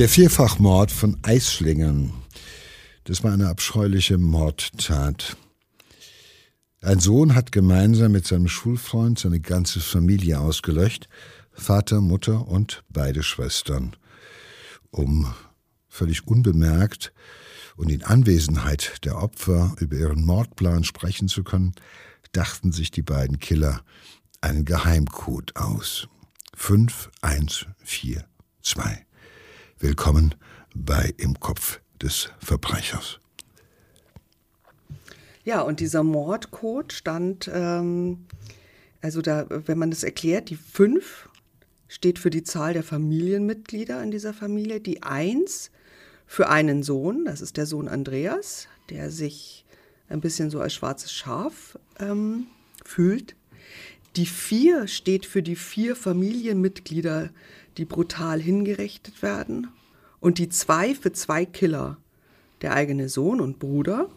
Der Vierfachmord von Eislingen. Das war eine abscheuliche Mordtat. Ein Sohn hat gemeinsam mit seinem Schulfreund seine ganze Familie ausgelöscht. Vater, Mutter und beide Schwestern. Um völlig unbemerkt und in Anwesenheit der Opfer über ihren Mordplan sprechen zu können, dachten sich die beiden Killer einen Geheimcode aus. 5142. Willkommen bei Im Kopf des Verbrechers. Ja, und dieser Mordcode stand, ähm, also da, wenn man das erklärt, die 5 steht für die Zahl der Familienmitglieder in dieser Familie, die 1 für einen Sohn, das ist der Sohn Andreas, der sich ein bisschen so als schwarzes Schaf ähm, fühlt. Die 4 steht für die vier Familienmitglieder, die brutal hingerichtet werden. Und die zwei für zwei Killer, der eigene Sohn und Bruder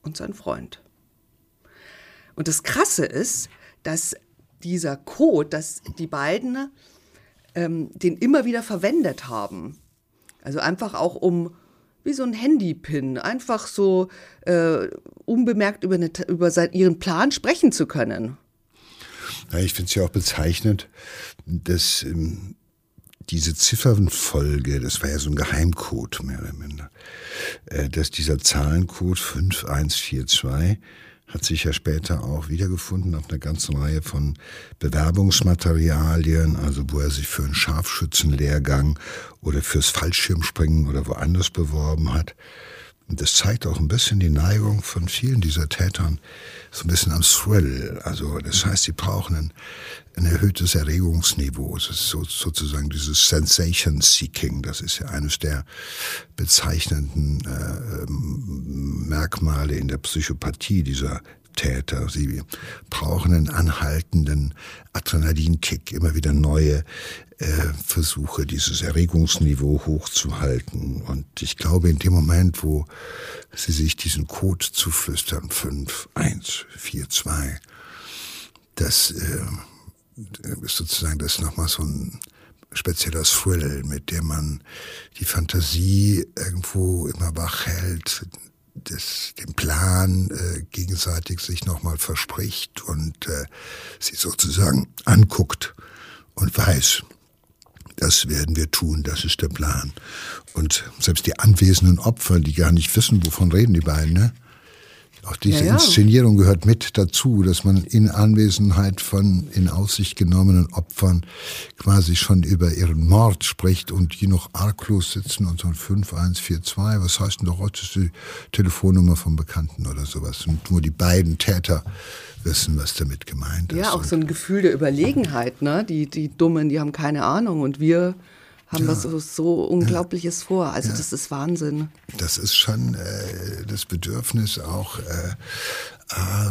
und sein Freund. Und das Krasse ist, dass dieser Code, dass die beiden ähm, den immer wieder verwendet haben. Also einfach auch um, wie so ein Handypin, einfach so äh, unbemerkt über, eine, über ihren Plan sprechen zu können. Ja, ich finde es ja auch bezeichnend, dass ähm, diese Ziffernfolge, das war ja so ein Geheimcode mehr oder minder, äh, dass dieser Zahlencode 5142 hat sich ja später auch wiedergefunden auf einer ganzen Reihe von Bewerbungsmaterialien, also wo er sich für einen Scharfschützenlehrgang oder fürs Fallschirmspringen oder woanders beworben hat. Und das zeigt auch ein bisschen die Neigung von vielen dieser Tätern, so ein bisschen am Thrill. Also das heißt, sie brauchen ein, ein erhöhtes Erregungsniveau. Es ist so, sozusagen dieses Sensation Seeking. Das ist ja eines der bezeichnenden äh, Merkmale in der Psychopathie dieser Täter. Sie brauchen einen anhaltenden Adrenalinkick, immer wieder neue äh, Versuche, dieses Erregungsniveau hochzuhalten. Und ich glaube, in dem Moment, wo sie sich diesen Code zuflüstern, 5, 1, 4, 2, das äh, ist sozusagen das nochmal so ein spezieller Thrill, mit dem man die Fantasie irgendwo immer wach hält, das, den Plan äh, gegenseitig sich nochmal verspricht und äh, sie sozusagen anguckt und weiß, das werden wir tun, das ist der Plan. Und selbst die anwesenden Opfer, die gar nicht wissen, wovon reden die beiden, ne? Auch diese ja, ja. Inszenierung gehört mit dazu, dass man in Anwesenheit von in Aussicht genommenen Opfern quasi schon über ihren Mord spricht und die noch arglos sitzen und so ein 5142, was heißt denn doch, das ist die Telefonnummer vom Bekannten oder sowas. Und nur die beiden Täter wissen, was damit gemeint ist. Ja, auch so ein Gefühl der Überlegenheit, ne? Die, die Dummen, die haben keine Ahnung und wir haben ja. was so, so Unglaubliches ja. vor. Also ja. das ist Wahnsinn. Das ist schon äh, das Bedürfnis auch, äh,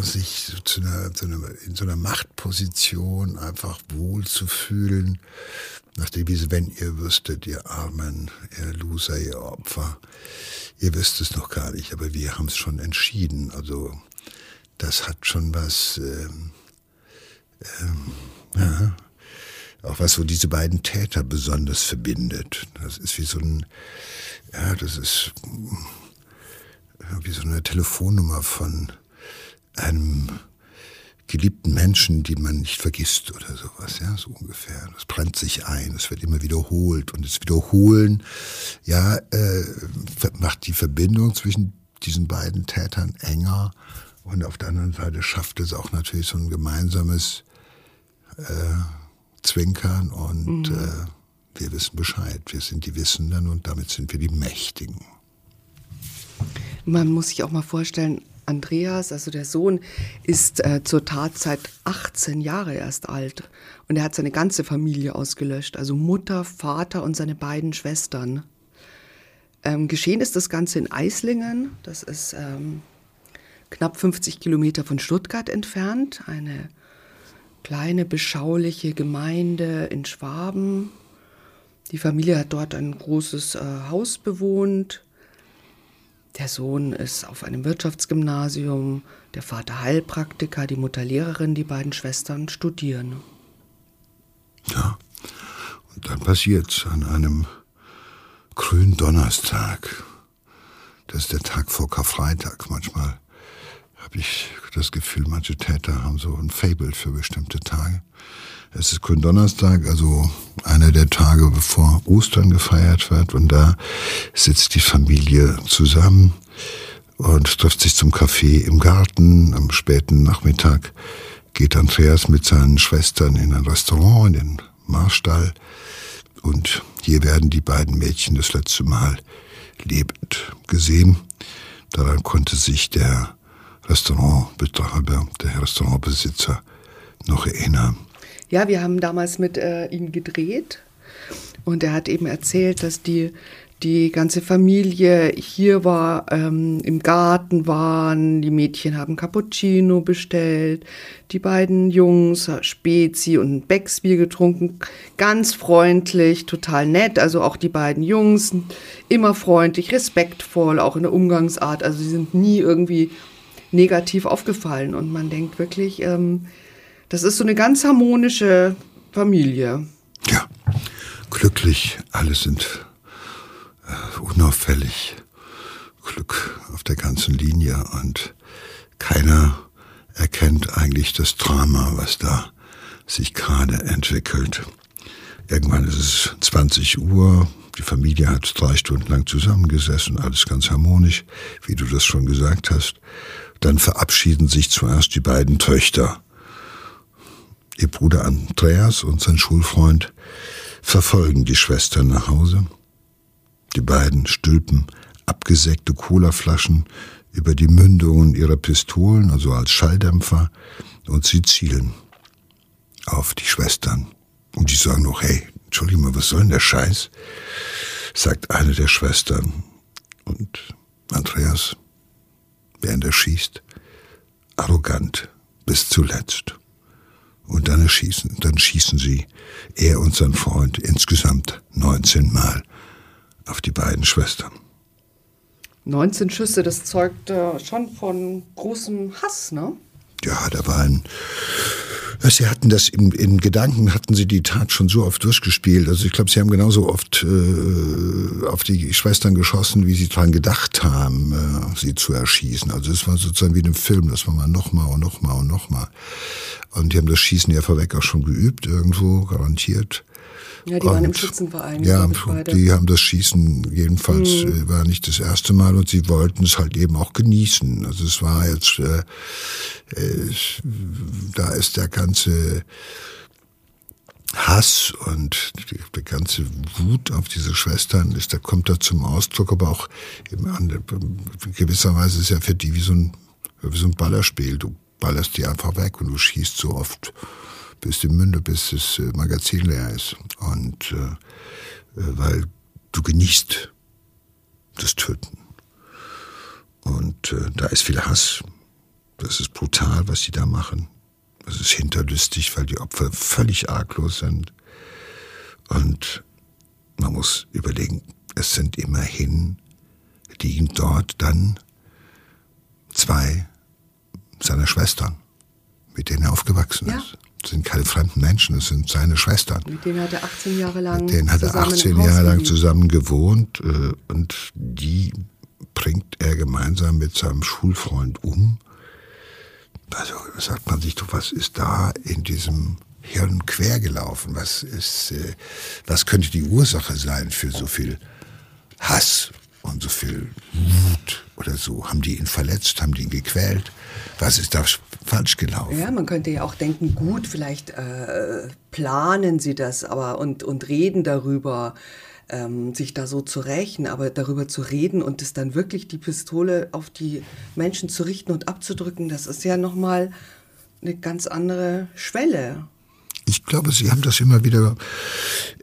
sich zu einer, zu einer, in so einer Machtposition einfach wohl zu fühlen. Nach der wenn ihr wüsstet, ihr Armen, ihr Loser, ihr Opfer, ihr wisst es noch gar nicht, aber wir haben es schon entschieden. Also das hat schon was, ähm, ähm, ja, auch was so diese beiden Täter besonders verbindet. Das ist wie so ein, ja, das ist wie so eine Telefonnummer von einem geliebten Menschen, den man nicht vergisst oder sowas, ja, so ungefähr. Das brennt sich ein, es wird immer wiederholt und das Wiederholen, ja, äh, macht die Verbindung zwischen diesen beiden Tätern enger und auf der anderen Seite schafft es auch natürlich so ein gemeinsames äh, Zwinkern und mhm. äh, wir wissen Bescheid. Wir sind die Wissenden und damit sind wir die Mächtigen. Man muss sich auch mal vorstellen, Andreas, also der Sohn, ist äh, zur Tatzeit 18 Jahre erst alt und er hat seine ganze Familie ausgelöscht, also Mutter, Vater und seine beiden Schwestern. Ähm, geschehen ist das Ganze in Eislingen, das ist ähm, knapp 50 Kilometer von Stuttgart entfernt, eine kleine, beschauliche Gemeinde in Schwaben. Die Familie hat dort ein großes äh, Haus bewohnt. Der Sohn ist auf einem Wirtschaftsgymnasium, der Vater Heilpraktiker, die Mutter Lehrerin, die beiden Schwestern studieren. Ja, und dann passiert es an einem Gründonnerstag. Das ist der Tag vor Karfreitag. Manchmal habe ich das Gefühl, manche Täter haben so ein Fable für bestimmte Tage. Es ist Gründonnerstag, also einer der Tage, bevor Ostern gefeiert wird. Und da sitzt die Familie zusammen und trifft sich zum Kaffee im Garten. Am späten Nachmittag geht Andreas mit seinen Schwestern in ein Restaurant, in den Marstall. Und hier werden die beiden Mädchen das letzte Mal lebend gesehen. Daran konnte sich der Restaurantbetreiber, der Restaurantbesitzer noch erinnern. Ja, wir haben damals mit äh, ihm gedreht. Und er hat eben erzählt, dass die die ganze Familie hier war, ähm, im Garten waren, die Mädchen haben Cappuccino bestellt, die beiden Jungs Spezi und Becksbier getrunken, ganz freundlich, total nett, also auch die beiden Jungs immer freundlich, respektvoll, auch in der Umgangsart, also sie sind nie irgendwie negativ aufgefallen und man denkt wirklich, ähm, das ist so eine ganz harmonische Familie. Ja, glücklich, alle sind äh, unauffällig. Glück auf der ganzen Linie und keiner erkennt eigentlich das Drama, was da sich gerade entwickelt. Irgendwann ist es 20 Uhr, die Familie hat drei Stunden lang zusammengesessen, alles ganz harmonisch, wie du das schon gesagt hast. Dann verabschieden sich zuerst die beiden Töchter. Ihr Bruder Andreas und sein Schulfreund verfolgen die Schwestern nach Hause. Die beiden stülpen abgesägte Colaflaschen über die Mündungen ihrer Pistolen, also als Schalldämpfer, und sie zielen auf die Schwestern. Und die sagen noch, hey, Entschuldigung was soll denn der Scheiß? sagt eine der Schwestern. Und Andreas, während er schießt, arrogant bis zuletzt. Und dann schießen, dann schießen sie, er und sein Freund, insgesamt 19 Mal auf die beiden Schwestern. 19 Schüsse, das zeugt äh, schon von großem Hass, ne? Ja, da war ein. Sie hatten das in, in Gedanken, hatten sie die Tat schon so oft durchgespielt. Also ich glaube, sie haben genauso oft äh, auf die Schwestern geschossen, wie sie daran gedacht haben, äh, sie zu erschießen. Also es war sozusagen wie in einem Film, das war mal nochmal und nochmal und nochmal. Und die haben das Schießen ja vorweg auch schon geübt, irgendwo, garantiert. Ja, die und, waren im Schützenverein. Ja, die haben das Schießen jedenfalls, mhm. war nicht das erste Mal und sie wollten es halt eben auch genießen. Also es war jetzt, äh, äh, da ist der ganze Hass und die, die, ganze Wut auf diese Schwestern ist, da kommt da zum Ausdruck, aber auch in gewisser Weise ist ja für die wie so ein, wie so ein Ballerspiel. Du ballerst die einfach weg und du schießt so oft bis die Münde, bis das äh, Magazin leer ist. Und äh, äh, weil du genießt das Töten. Und äh, da ist viel Hass. Das ist brutal, was sie da machen. Das ist hinterlistig, weil die Opfer völlig arglos sind. Und man muss überlegen, es sind immerhin, liegen dort dann zwei seiner Schwestern, mit denen er aufgewachsen ja. ist sind keine fremden Menschen, das sind seine Schwestern. Mit denen hat er 18 Jahre lang Mit denen hat er 18 Jahre lang zusammen gewohnt äh, und die bringt er gemeinsam mit seinem Schulfreund um. Also sagt man sich doch, was ist da in diesem Hirn quer gelaufen? Was ist, äh, was könnte die Ursache sein für so viel Hass und so viel Wut oder so? Haben die ihn verletzt? Haben die ihn gequält? Was ist da falsch gelaufen? Ja, man könnte ja auch denken, gut, vielleicht äh, planen sie das aber und, und reden darüber, ähm, sich da so zu rächen, aber darüber zu reden und es dann wirklich die Pistole auf die Menschen zu richten und abzudrücken, das ist ja nochmal eine ganz andere Schwelle ich glaube, sie haben das immer wieder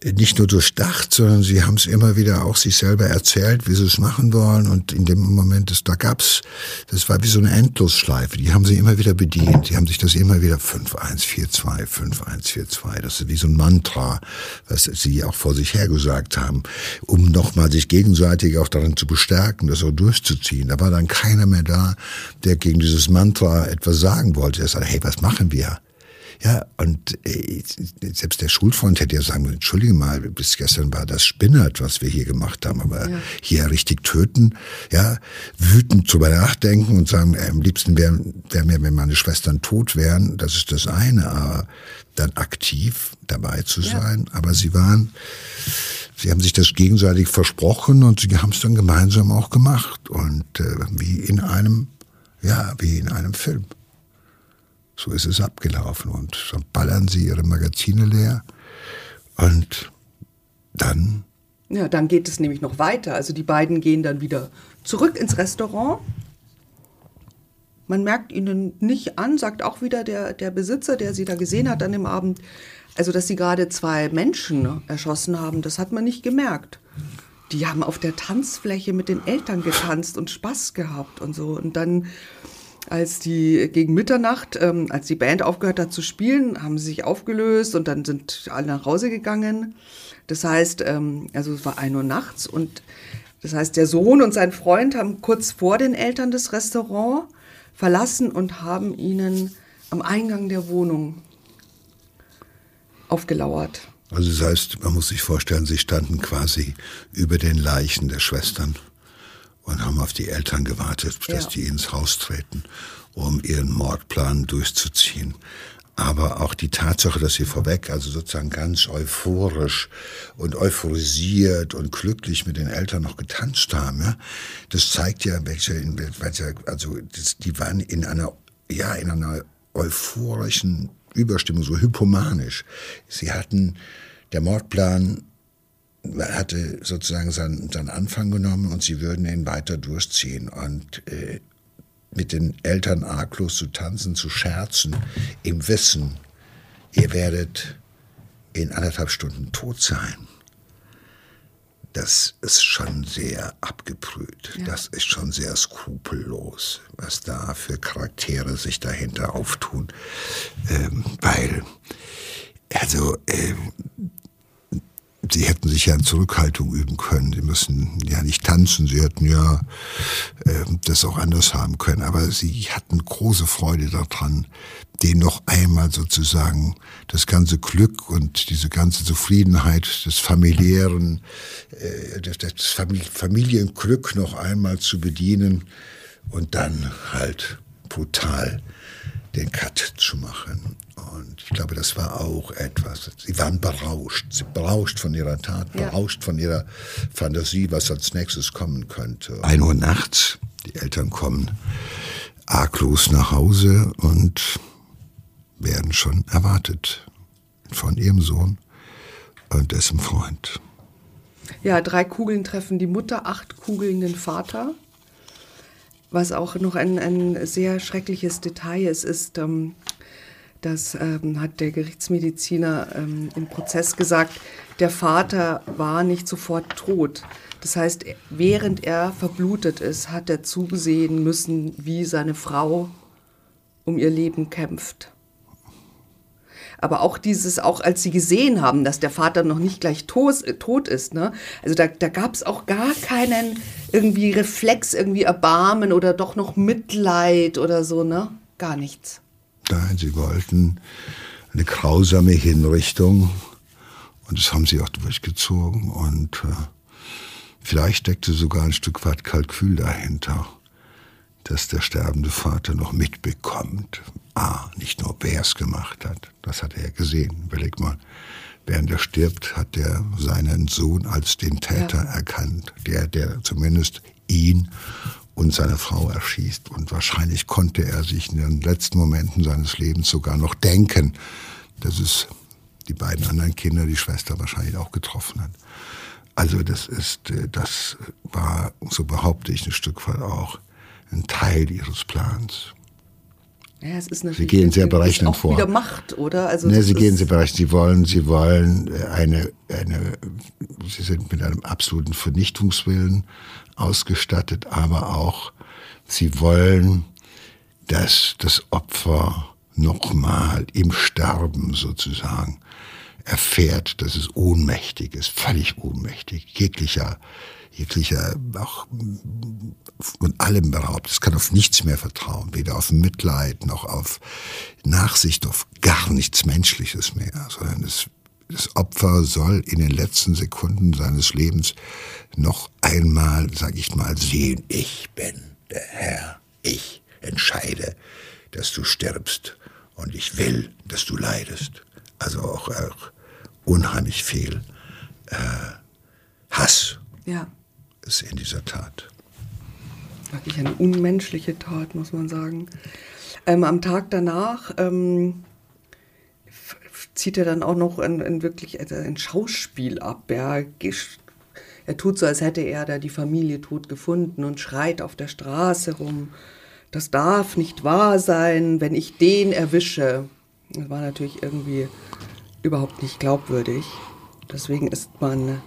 äh, nicht nur durchdacht, sondern sie haben es immer wieder auch sich selber erzählt, wie sie es machen wollen. Und in dem Moment, das, da gab's, das war wie so eine Endlosschleife. Die haben sie immer wieder bedient. Die haben sich das immer wieder 5142, 5142. Das ist wie so ein Mantra, was sie auch vor sich hergesagt haben, um nochmal sich gegenseitig auch darin zu bestärken, das auch durchzuziehen. Da war dann keiner mehr da, der gegen dieses Mantra etwas sagen wollte. Er sagte, hey, was machen wir? Ja, und äh, selbst der Schulfreund hätte ja sagen müssen, entschuldige mal, bis gestern war das Spinnert, was wir hier gemacht haben, aber ja. hier richtig töten, ja, wütend drüber nachdenken und sagen, äh, am liebsten wäre wär mir, wenn meine Schwestern tot wären, das ist das eine, aber dann aktiv dabei zu sein, ja. aber sie waren, sie haben sich das gegenseitig versprochen und sie haben es dann gemeinsam auch gemacht und äh, wie in einem, ja, wie in einem Film. So ist es abgelaufen. Und dann ballern sie ihre Magazine leer. Und dann. Ja, dann geht es nämlich noch weiter. Also die beiden gehen dann wieder zurück ins Restaurant. Man merkt ihnen nicht an, sagt auch wieder der, der Besitzer, der sie da gesehen hat an dem Abend, also dass sie gerade zwei Menschen erschossen haben, das hat man nicht gemerkt. Die haben auf der Tanzfläche mit den Eltern getanzt und Spaß gehabt und so. Und dann als die gegen Mitternacht, ähm, als die Band aufgehört hat zu spielen, haben sie sich aufgelöst und dann sind alle nach Hause gegangen. Das heißt, ähm, also es war ein Uhr nachts und das heißt, der Sohn und sein Freund haben kurz vor den Eltern das Restaurant verlassen und haben ihnen am Eingang der Wohnung aufgelauert. Also das heißt, man muss sich vorstellen, sie standen quasi über den Leichen der Schwestern und haben auf die Eltern gewartet, dass ja. die ins Haus treten, um ihren Mordplan durchzuziehen. Aber auch die Tatsache, dass sie vorweg, also sozusagen ganz euphorisch und euphorisiert und glücklich mit den Eltern noch getanzt haben, ja, das zeigt ja, welche, also das, die waren in einer, ja, in einer euphorischen Überstimmung, so hypomanisch. Sie hatten, der Mordplan hatte sozusagen seinen, seinen Anfang genommen und sie würden ihn weiter durchziehen. Und äh, mit den Eltern arglos zu tanzen, zu scherzen, im Wissen, ihr werdet in anderthalb Stunden tot sein. Das ist schon sehr abgebrüht. Ja. Das ist schon sehr skrupellos, was da für Charaktere sich dahinter auftun. Ähm, weil, also, äh, sie hätten sich ja in Zurückhaltung üben können. Sie müssen ja nicht tanzen. Sie hätten ja äh, das auch anders haben können. Aber sie hatten große Freude daran, den noch einmal sozusagen das ganze Glück und diese ganze Zufriedenheit des familiären, äh, das, das Familienglück noch einmal zu bedienen und dann halt brutal den Cut zu machen. Und ich glaube, das war auch etwas. Sie waren berauscht. Sie berauscht von ihrer Tat, ja. berauscht von ihrer Fantasie, was als nächstes kommen könnte. Ein Uhr nachts, die Eltern kommen arglos nach Hause und werden schon erwartet von ihrem Sohn und dessen Freund. Ja, drei Kugeln treffen die Mutter, acht Kugeln den Vater. Was auch noch ein, ein sehr schreckliches Detail ist, ist, ähm, das ähm, hat der Gerichtsmediziner ähm, im Prozess gesagt, der Vater war nicht sofort tot. Das heißt, während er verblutet ist, hat er zusehen müssen, wie seine Frau um ihr Leben kämpft. Aber auch dieses, auch als sie gesehen haben, dass der Vater noch nicht gleich tot, äh, tot ist, ne? also da, da gab es auch gar keinen irgendwie Reflex, irgendwie Erbarmen oder doch noch Mitleid oder so, ne? Gar nichts. Nein, sie wollten eine grausame Hinrichtung und das haben sie auch durchgezogen und äh, vielleicht steckte sogar ein Stück weit Kalkül dahinter, dass der sterbende Vater noch mitbekommt. Ah, nicht nur wer es gemacht hat, das hat er gesehen. Überleg mal, während er stirbt, hat er seinen Sohn als den Täter ja. erkannt, der, der zumindest ihn und seine Frau erschießt. Und wahrscheinlich konnte er sich in den letzten Momenten seines Lebens sogar noch denken, dass es die beiden anderen Kinder, die Schwester wahrscheinlich auch getroffen hat. Also das ist, äh, das war, so behaupte ich, ein Stück weit auch ein Teil ihres Plans. Ja, sie gehen sehr berechnend vor. Wieder Macht, oder? Also nee, sie gehen sehr berechnend. Sie wollen, sie wollen eine, eine, sie sind mit einem absoluten Vernichtungswillen ausgestattet, aber auch sie wollen, dass das Opfer nochmal im Sterben sozusagen erfährt, dass es ohnmächtig ist, völlig ohnmächtig, jeglicher, jeglicher, auch von allem beraubt. Es kann auf nichts mehr vertrauen, weder auf Mitleid noch auf Nachsicht, auf gar nichts Menschliches mehr, sondern es das Opfer soll in den letzten Sekunden seines Lebens noch einmal, sag ich mal, sehen, ich bin der Herr, ich entscheide, dass du stirbst und ich will, dass du leidest. Also auch, auch unheimlich viel äh, Hass ja. ist in dieser Tat. Wirklich eine unmenschliche Tat, muss man sagen. Ähm, am Tag danach ähm, zieht er dann auch noch ein, ein wirklich also ein Schauspiel ab. Ja. Er tut so, als hätte er da die Familie tot gefunden und schreit auf der Straße rum. Das darf nicht wahr sein, wenn ich den erwische. Das war natürlich irgendwie überhaupt nicht glaubwürdig. Deswegen ist man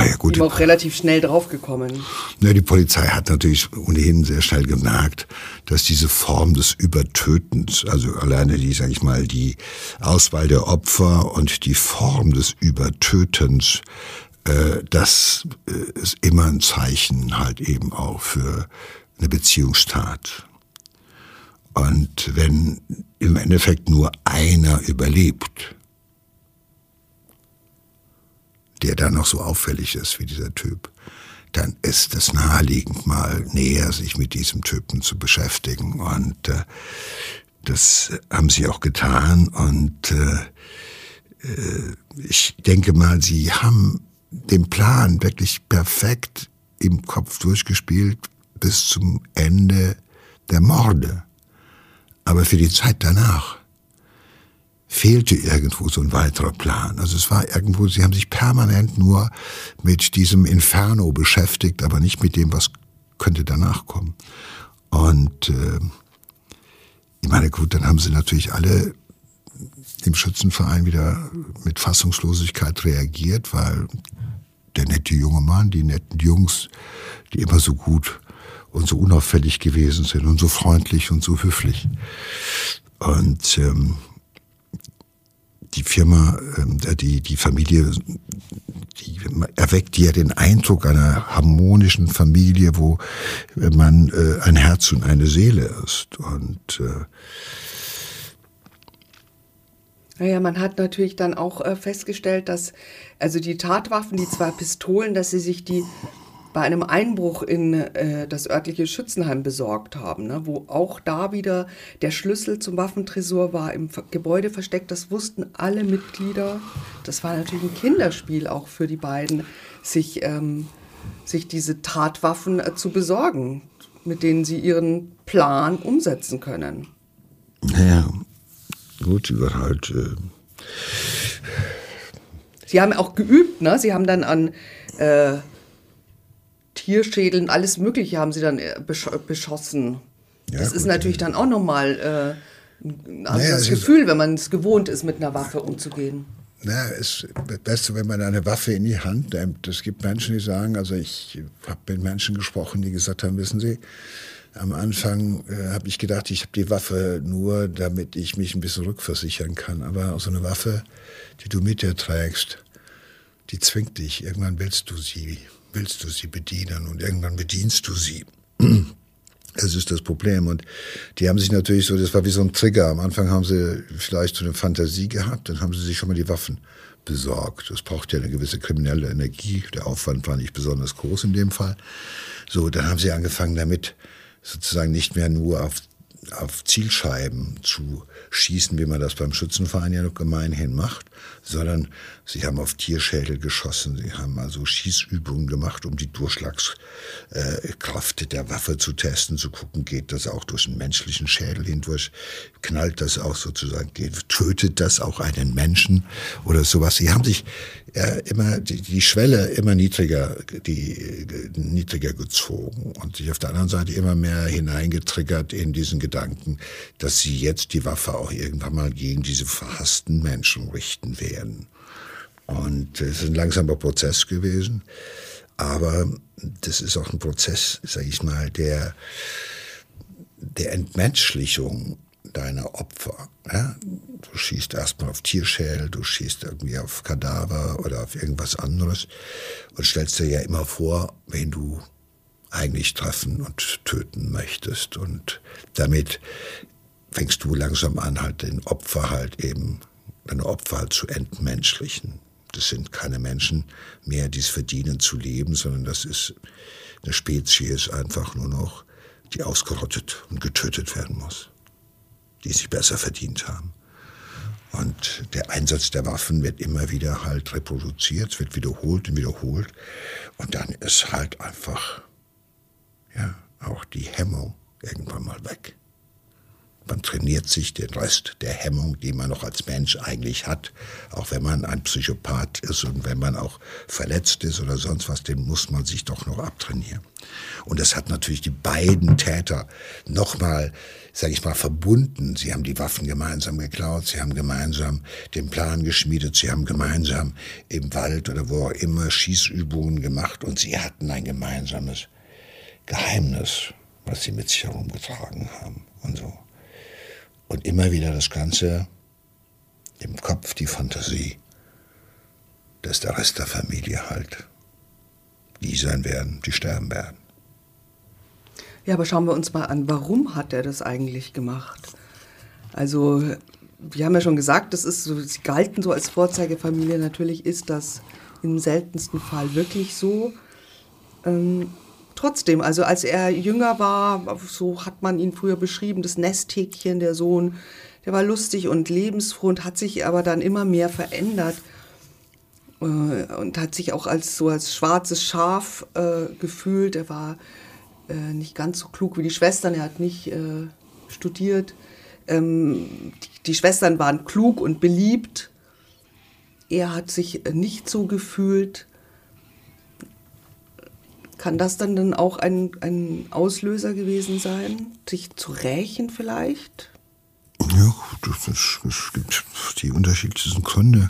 Ah ja, gut. Auch relativ schnell draufgekommen. Ja, die Polizei hat natürlich ohnehin sehr schnell gemerkt, dass diese Form des Übertötens, also alleine die, sag ich mal, die Auswahl der Opfer und die Form des Übertötens, äh, das äh, ist immer ein Zeichen halt eben auch für eine Beziehungstat. Und wenn im Endeffekt nur einer überlebt, der da noch so auffällig ist wie dieser Typ, dann ist es naheliegend, mal näher sich mit diesem Typen zu beschäftigen. Und äh, das haben sie auch getan. Und äh, äh, ich denke mal, sie haben den Plan wirklich perfekt im Kopf durchgespielt bis zum Ende der Morde. Aber für die Zeit danach fehlte irgendwo so ein weiterer Plan. Also es war irgendwo, sie haben sich permanent nur mit diesem Inferno beschäftigt, aber nicht mit dem, was könnte danach kommen. Und äh, ich meine, gut, dann haben sie natürlich alle im Schützenverein wieder mit Fassungslosigkeit reagiert, weil der nette junge Mann, die netten Jungs, die immer so gut und so unauffällig gewesen sind und so freundlich und so höflich. Und ähm, die Firma, ähm, die, die Familie, die erweckt ja den Eindruck einer harmonischen Familie, wo man äh, ein Herz und eine Seele ist. Und äh, naja, man hat natürlich dann auch äh, festgestellt, dass also die Tatwaffen, die zwei Pistolen, dass sie sich die bei einem Einbruch in äh, das örtliche Schützenheim besorgt haben, ne, wo auch da wieder der Schlüssel zum Waffentresor war im Gebäude versteckt. Das wussten alle Mitglieder. Das war natürlich ein Kinderspiel auch für die beiden, sich, ähm, sich diese Tatwaffen äh, zu besorgen, mit denen sie ihren Plan umsetzen können. Naja, gut, sie war halt. Äh Sie haben auch geübt, ne? Sie haben dann an äh, Tierschädeln, alles Mögliche haben sie dann äh, besch beschossen. Ja, das gut, ist natürlich ja. dann auch nochmal äh, ein anderes naja, Gefühl, wenn man es gewohnt ist, mit einer Waffe umzugehen. Na, es ist besser, wenn man eine Waffe in die Hand nimmt. Es gibt Menschen, die sagen, also ich habe mit Menschen gesprochen, die gesagt haben, wissen Sie, am Anfang äh, habe ich gedacht, ich habe die Waffe nur, damit ich mich ein bisschen rückversichern kann. Aber so eine Waffe, die du mit dir trägst, die zwingt dich. Irgendwann willst du sie willst du sie bedienen und irgendwann bedienst du sie. Das ist das Problem. Und die haben sich natürlich so, das war wie so ein Trigger. Am Anfang haben sie vielleicht so eine Fantasie gehabt, dann haben sie sich schon mal die Waffen besorgt. Das braucht ja eine gewisse kriminelle Energie. Der Aufwand war nicht besonders groß in dem Fall. So, dann haben sie angefangen damit, sozusagen nicht mehr nur auf auf Zielscheiben zu schießen, wie man das beim Schützenverein ja noch gemeinhin macht, sondern sie haben auf Tierschädel geschossen, sie haben also Schießübungen gemacht, um die Durchschlagskraft der Waffe zu testen, zu gucken, geht das auch durch einen menschlichen Schädel hindurch, knallt das auch sozusagen, tötet das auch einen Menschen? Oder sowas. Sie haben sich äh, immer die, die Schwelle immer niedriger, die, niedriger gezogen und sich auf der anderen Seite immer mehr hineingetriggert in diesen Gedanken, dass sie jetzt die Waffe auch irgendwann mal gegen diese verhassten Menschen richten werden. Und es ist ein langsamer Prozess gewesen, aber das ist auch ein Prozess, sage ich mal, der, der Entmenschlichung deiner Opfer. Ja? Du schießt erstmal auf Tierschädel, du schießt irgendwie auf Kadaver oder auf irgendwas anderes und stellst dir ja immer vor, wen du eigentlich treffen und töten möchtest. Und damit fängst du langsam an, halt den Opfer halt eben, deine Opfer halt zu entmenschlichen. Das sind keine Menschen mehr, die es verdienen zu leben, sondern das ist eine Spezies einfach nur noch, die ausgerottet und getötet werden muss, die sich besser verdient haben. Und der Einsatz der Waffen wird immer wieder halt reproduziert, wird wiederholt und wiederholt. Und dann ist halt einfach, ja, auch die Hemmung irgendwann mal weg. Man trainiert sich den Rest der Hemmung, die man noch als Mensch eigentlich hat, auch wenn man ein Psychopath ist und wenn man auch verletzt ist oder sonst was, den muss man sich doch noch abtrainieren. Und das hat natürlich die beiden Täter nochmal, sage ich mal, verbunden. Sie haben die Waffen gemeinsam geklaut, sie haben gemeinsam den Plan geschmiedet, sie haben gemeinsam im Wald oder wo auch immer Schießübungen gemacht und sie hatten ein gemeinsames Geheimnis, was sie mit sich herumgetragen haben und so. Und immer wieder das Ganze im Kopf, die Fantasie, dass der Rest der Familie halt die sein werden, die sterben werden. Ja, aber schauen wir uns mal an, warum hat er das eigentlich gemacht? Also, wir haben ja schon gesagt, das ist so, sie galten so als Vorzeigefamilie. Natürlich ist das im seltensten Fall wirklich so. Ähm, trotzdem, also als er jünger war, so hat man ihn früher beschrieben, das Nesthäkchen, der Sohn, der war lustig und lebensfroh und hat sich aber dann immer mehr verändert äh, und hat sich auch als so als schwarzes Schaf äh, gefühlt. Er war äh, nicht ganz so klug wie die Schwestern, er hat nicht äh, studiert. Ähm, die, die Schwestern waren klug und beliebt. Er hat sich nicht so gefühlt kann das dann, dann auch ein, ein Auslöser gewesen sein, sich zu rächen vielleicht? Ja, es gibt die unterschiedlichsten Gründe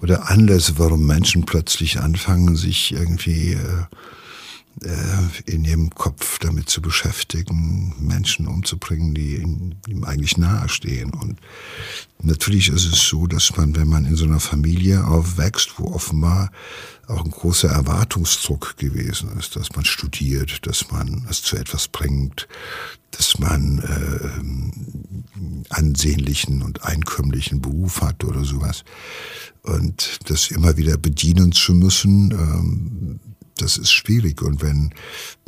oder Anlässe, warum Menschen plötzlich anfangen, sich irgendwie äh, äh, in ihrem Kopf damit zu beschäftigen, Menschen umzubringen, die ihm, eigentlich nahestehen. Und natürlich ist es so, dass man, wenn man in so einer Familie aufwächst, wo offenbar auch ein großer Erwartungsdruck gewesen ist, dass man studiert, dass man es zu etwas bringt, dass man äh, ansehnlichen und einkömmlichen Beruf hat oder sowas. Und das immer wieder bedienen zu müssen, ähm, das ist schwierig. Und wenn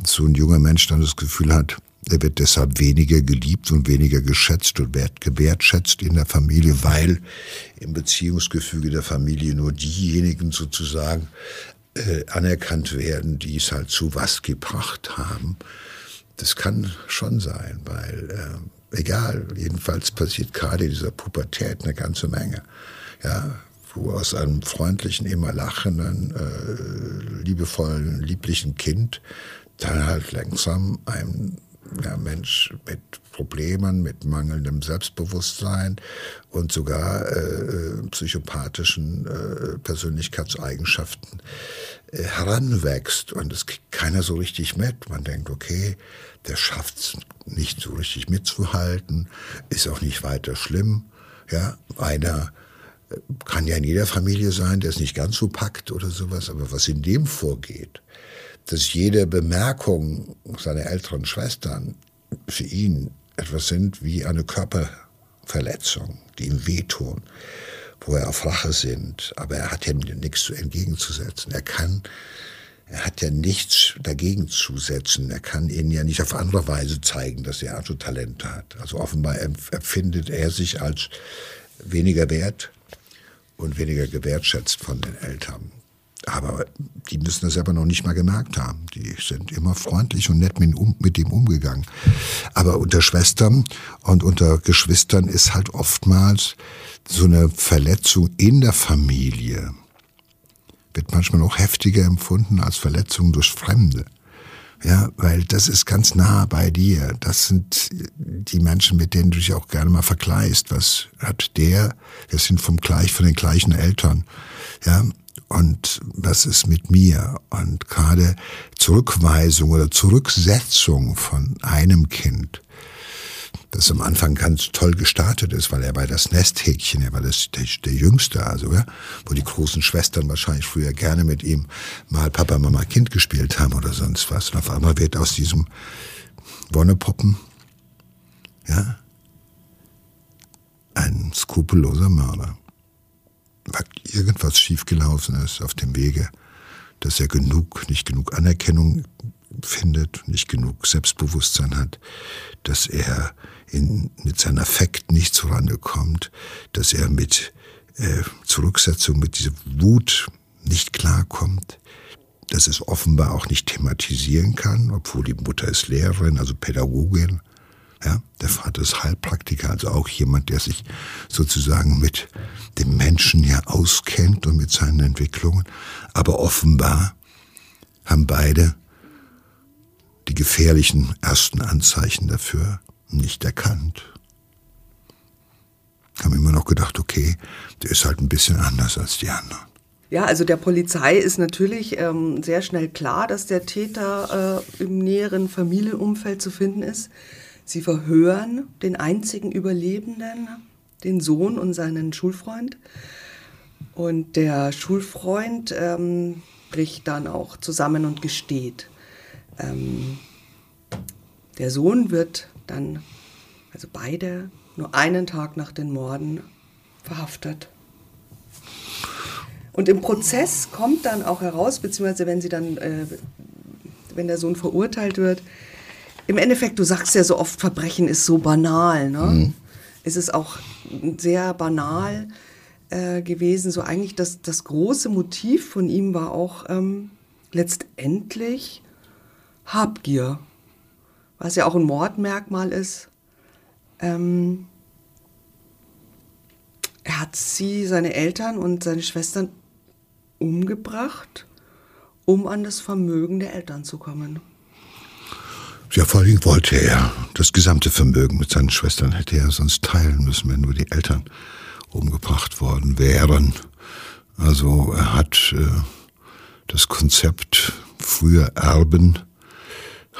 so ein junger Mensch dann das Gefühl hat, er wird deshalb weniger geliebt und weniger geschätzt und gewertschätzt in der Familie, weil im Beziehungsgefüge der Familie nur diejenigen sozusagen äh, anerkannt werden, die es halt zu was gebracht haben. Das kann schon sein, weil äh, egal, jedenfalls passiert gerade in dieser Pubertät eine ganze Menge. Ja, wo aus einem freundlichen, immer lachenden, äh, liebevollen, lieblichen Kind dann halt langsam ein ja, Mensch mit Problemen, mit mangelndem Selbstbewusstsein und sogar äh, psychopathischen äh, Persönlichkeitseigenschaften äh, heranwächst. Und es kriegt keiner so richtig mit. Man denkt, okay, der schafft es nicht so richtig mitzuhalten, ist auch nicht weiter schlimm. Ja, einer kann ja in jeder Familie sein, der es nicht ganz so packt oder sowas, aber was in dem vorgeht, dass jede Bemerkung seiner älteren Schwestern für ihn etwas sind wie eine Körperverletzung, die ihm wehtun, wo er auf Rache sind, aber er hat ja nichts entgegenzusetzen. Er kann, er hat ja nichts dagegen zu setzen. Er kann ihnen ja nicht auf andere Weise zeigen, dass er also Talente hat. Also offenbar empfindet er sich als weniger wert und weniger gewertschätzt von den Eltern. Aber die müssen das aber noch nicht mal gemerkt haben. Die sind immer freundlich und nett mit, um, mit dem umgegangen. Aber unter Schwestern und unter Geschwistern ist halt oftmals so eine Verletzung in der Familie, wird manchmal auch heftiger empfunden als Verletzung durch Fremde. Ja, weil das ist ganz nah bei dir. Das sind die Menschen, mit denen du dich auch gerne mal vergleichst. Was hat der? Wir sind vom gleich, von den gleichen Eltern. Ja, und was ist mit mir? Und gerade Zurückweisung oder Zurücksetzung von einem Kind, das am Anfang ganz toll gestartet ist, weil er war das Nesthäkchen, er war das, der, der Jüngste, also, ja, wo die großen Schwestern wahrscheinlich früher gerne mit ihm mal Papa, Mama, Kind gespielt haben oder sonst was. Und auf einmal wird aus diesem Wonnepoppen, ja, ein skrupelloser Mörder. Weil irgendwas schiefgelaufen ist auf dem Wege, dass er genug, nicht genug Anerkennung findet, nicht genug Selbstbewusstsein hat, dass er in, mit seinem Affekt nicht zurande kommt, dass er mit äh, Zurücksetzung, mit dieser Wut nicht klarkommt, dass es offenbar auch nicht thematisieren kann, obwohl die Mutter ist Lehrerin, also Pädagogin. Ja, der Vater ist Heilpraktiker, also auch jemand, der sich sozusagen mit dem Menschen ja auskennt und mit seinen Entwicklungen. Aber offenbar haben beide die gefährlichen ersten Anzeichen dafür nicht erkannt. Haben immer noch gedacht, okay, der ist halt ein bisschen anders als die anderen. Ja, also der Polizei ist natürlich ähm, sehr schnell klar, dass der Täter äh, im näheren Familienumfeld zu finden ist. Sie verhören den einzigen Überlebenden, den Sohn und seinen Schulfreund. Und der Schulfreund ähm, bricht dann auch zusammen und gesteht. Ähm, der Sohn wird dann, also beide, nur einen Tag nach den Morden verhaftet. Und im Prozess kommt dann auch heraus, beziehungsweise wenn sie dann, äh, wenn der Sohn verurteilt wird, im Endeffekt, du sagst ja so oft, Verbrechen ist so banal, ne? Mhm. Es ist auch sehr banal äh, gewesen. So eigentlich das, das große Motiv von ihm war auch ähm, letztendlich Habgier, was ja auch ein Mordmerkmal ist. Ähm, er hat sie, seine Eltern und seine Schwestern umgebracht, um an das Vermögen der Eltern zu kommen. Ja, vor allem wollte er das gesamte Vermögen mit seinen Schwestern hätte er sonst teilen müssen, wenn nur die Eltern umgebracht worden wären. Also er hat äh, das Konzept früher Erben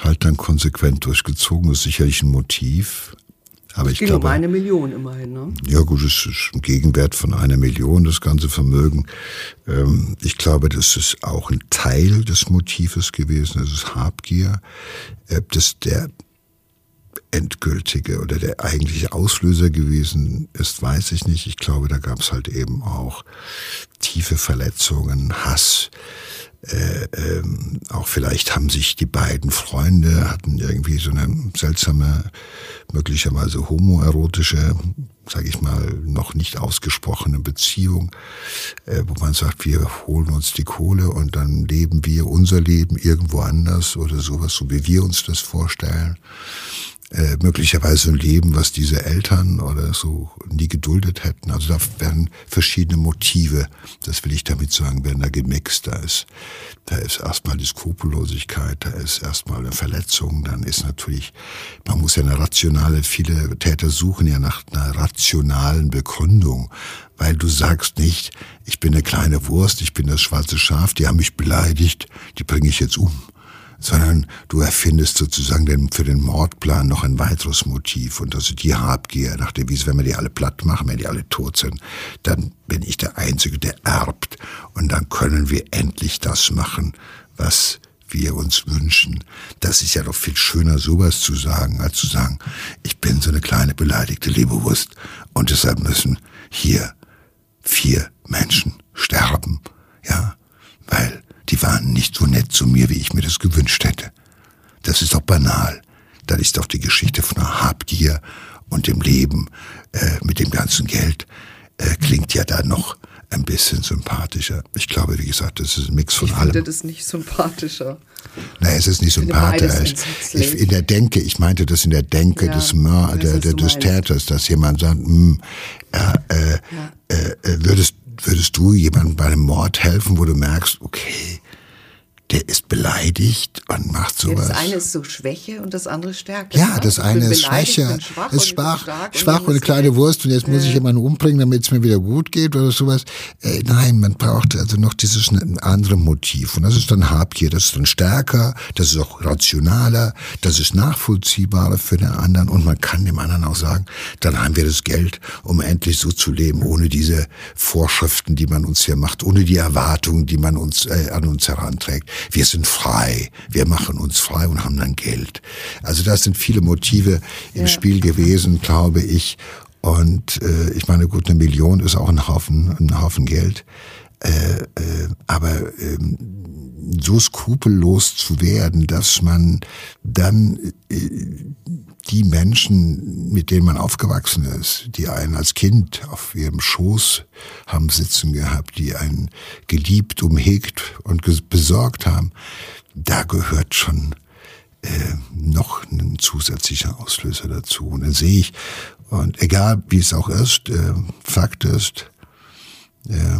halt dann konsequent durchgezogen. Das ist sicherlich ein Motiv. Aber ich ging glaube, um eine Million immerhin, ne? Ja gut, es ist ein Gegenwert von einer Million, das ganze Vermögen. Ähm, ich glaube, das ist auch ein Teil des Motives gewesen, das ist Habgier. Äh, das der endgültige oder der eigentliche Auslöser gewesen ist, weiß ich nicht. Ich glaube, da gab es halt eben auch tiefe Verletzungen, Hass, äh, ähm, auch vielleicht haben sich die beiden Freunde, hatten irgendwie so eine seltsame, möglicherweise homoerotische, sage ich mal, noch nicht ausgesprochene Beziehung, äh, wo man sagt, wir holen uns die Kohle und dann leben wir unser Leben irgendwo anders oder sowas, so wie wir uns das vorstellen äh, möglicherweise ein Leben, was diese Eltern oder so nie geduldet hätten. Also da werden verschiedene Motive, das will ich damit sagen, werden da gemixt. Da ist, da ist erstmal die Skrupellosigkeit, da ist erstmal eine Verletzung, dann ist natürlich, man muss ja eine rationale, viele Täter suchen ja nach einer rationalen Begründung, weil du sagst nicht, ich bin eine kleine Wurst, ich bin das schwarze Schaf, die haben mich beleidigt, die bringe ich jetzt um sondern du erfindest sozusagen den, für den Mordplan noch ein weiteres Motiv. Und also die Habgier. Nach der Wiese, wenn wir die alle platt machen, wenn die alle tot sind, dann bin ich der Einzige, der erbt. Und dann können wir endlich das machen, was wir uns wünschen. Das ist ja doch viel schöner, sowas zu sagen, als zu sagen, ich bin so eine kleine beleidigte Leberwurst. Und deshalb müssen hier vier Menschen sterben, ja, weil die waren nicht so nett zu mir, wie ich mir das gewünscht hätte. Das ist doch banal. Das ist doch die Geschichte von einer Habgier und dem Leben äh, mit dem ganzen Geld. Äh, klingt ja da noch ein bisschen sympathischer. Ich glaube, wie gesagt, das ist ein Mix von ich allem. Ich finde das nicht sympathischer. Nein, es ist nicht sympathischer. Ich, in der Denke, ich meinte das in der Denke ja, des, Mör, der, der, des Täters, dass jemand sagt, mh, hm, äh, äh, ja. äh, würdest würdest du jemandem bei einem Mord helfen, wo du merkst, okay, der ist beleidigt und macht sowas. Ja, das eine ist so Schwäche und das andere Stärke. Ja, ne? das eine ist Schwäche, schwach ist schwach, und schwach und eine kleine Wurst und jetzt muss ich jemanden umbringen, damit es mir wieder gut geht oder sowas. Äh, nein, man braucht also noch dieses andere Motiv und das ist dann Habgier, das ist dann stärker, das ist auch rationaler, das ist nachvollziehbarer für den anderen und man kann dem anderen auch sagen, dann haben wir das Geld, um endlich so zu leben, ohne diese Vorschriften, die man uns hier macht, ohne die Erwartungen, die man uns äh, an uns heranträgt wir sind frei, wir machen uns frei und haben dann Geld. Also das sind viele Motive im ja. Spiel gewesen, glaube ich. Und äh, ich meine, gut, eine Million ist auch ein Haufen, ein Haufen Geld. Äh, äh, aber ähm, so skrupellos zu werden, dass man dann äh, die Menschen, mit denen man aufgewachsen ist, die einen als Kind auf ihrem Schoß haben sitzen gehabt, die einen geliebt, umhegt und besorgt haben, da gehört schon äh, noch ein zusätzlicher Auslöser dazu. Und dann sehe ich, und egal wie es auch ist, äh, Fakt ist, äh,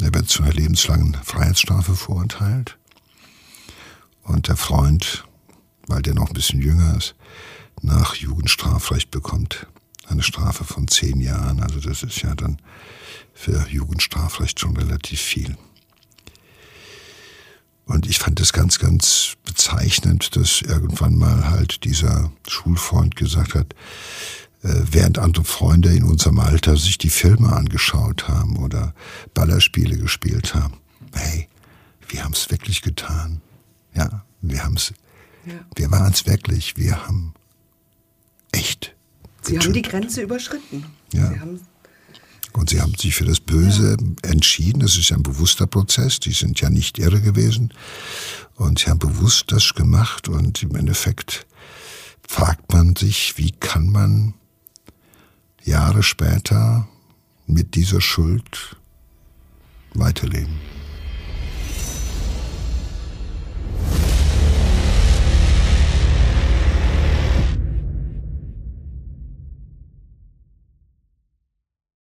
er wird zu einer lebenslangen Freiheitsstrafe verurteilt. Und der Freund, weil der noch ein bisschen jünger ist, nach Jugendstrafrecht bekommt eine Strafe von zehn Jahren. Also das ist ja dann für Jugendstrafrecht schon relativ viel. Und ich fand es ganz, ganz bezeichnend, dass irgendwann mal halt dieser Schulfreund gesagt hat, während andere Freunde in unserem Alter sich die Filme angeschaut haben oder Ballerspiele gespielt haben. Hey, wir haben es wirklich getan. Ja, wir haben es. Ja. Wir waren es wirklich. Wir haben echt. Sie getötet. haben die Grenze überschritten. Ja. Und sie haben sich für das Böse ja. entschieden. Das ist ein bewusster Prozess. Die sind ja nicht irre gewesen. Und sie haben bewusst das gemacht. Und im Endeffekt fragt man sich, wie kann man Jahre später mit dieser Schuld weiterleben.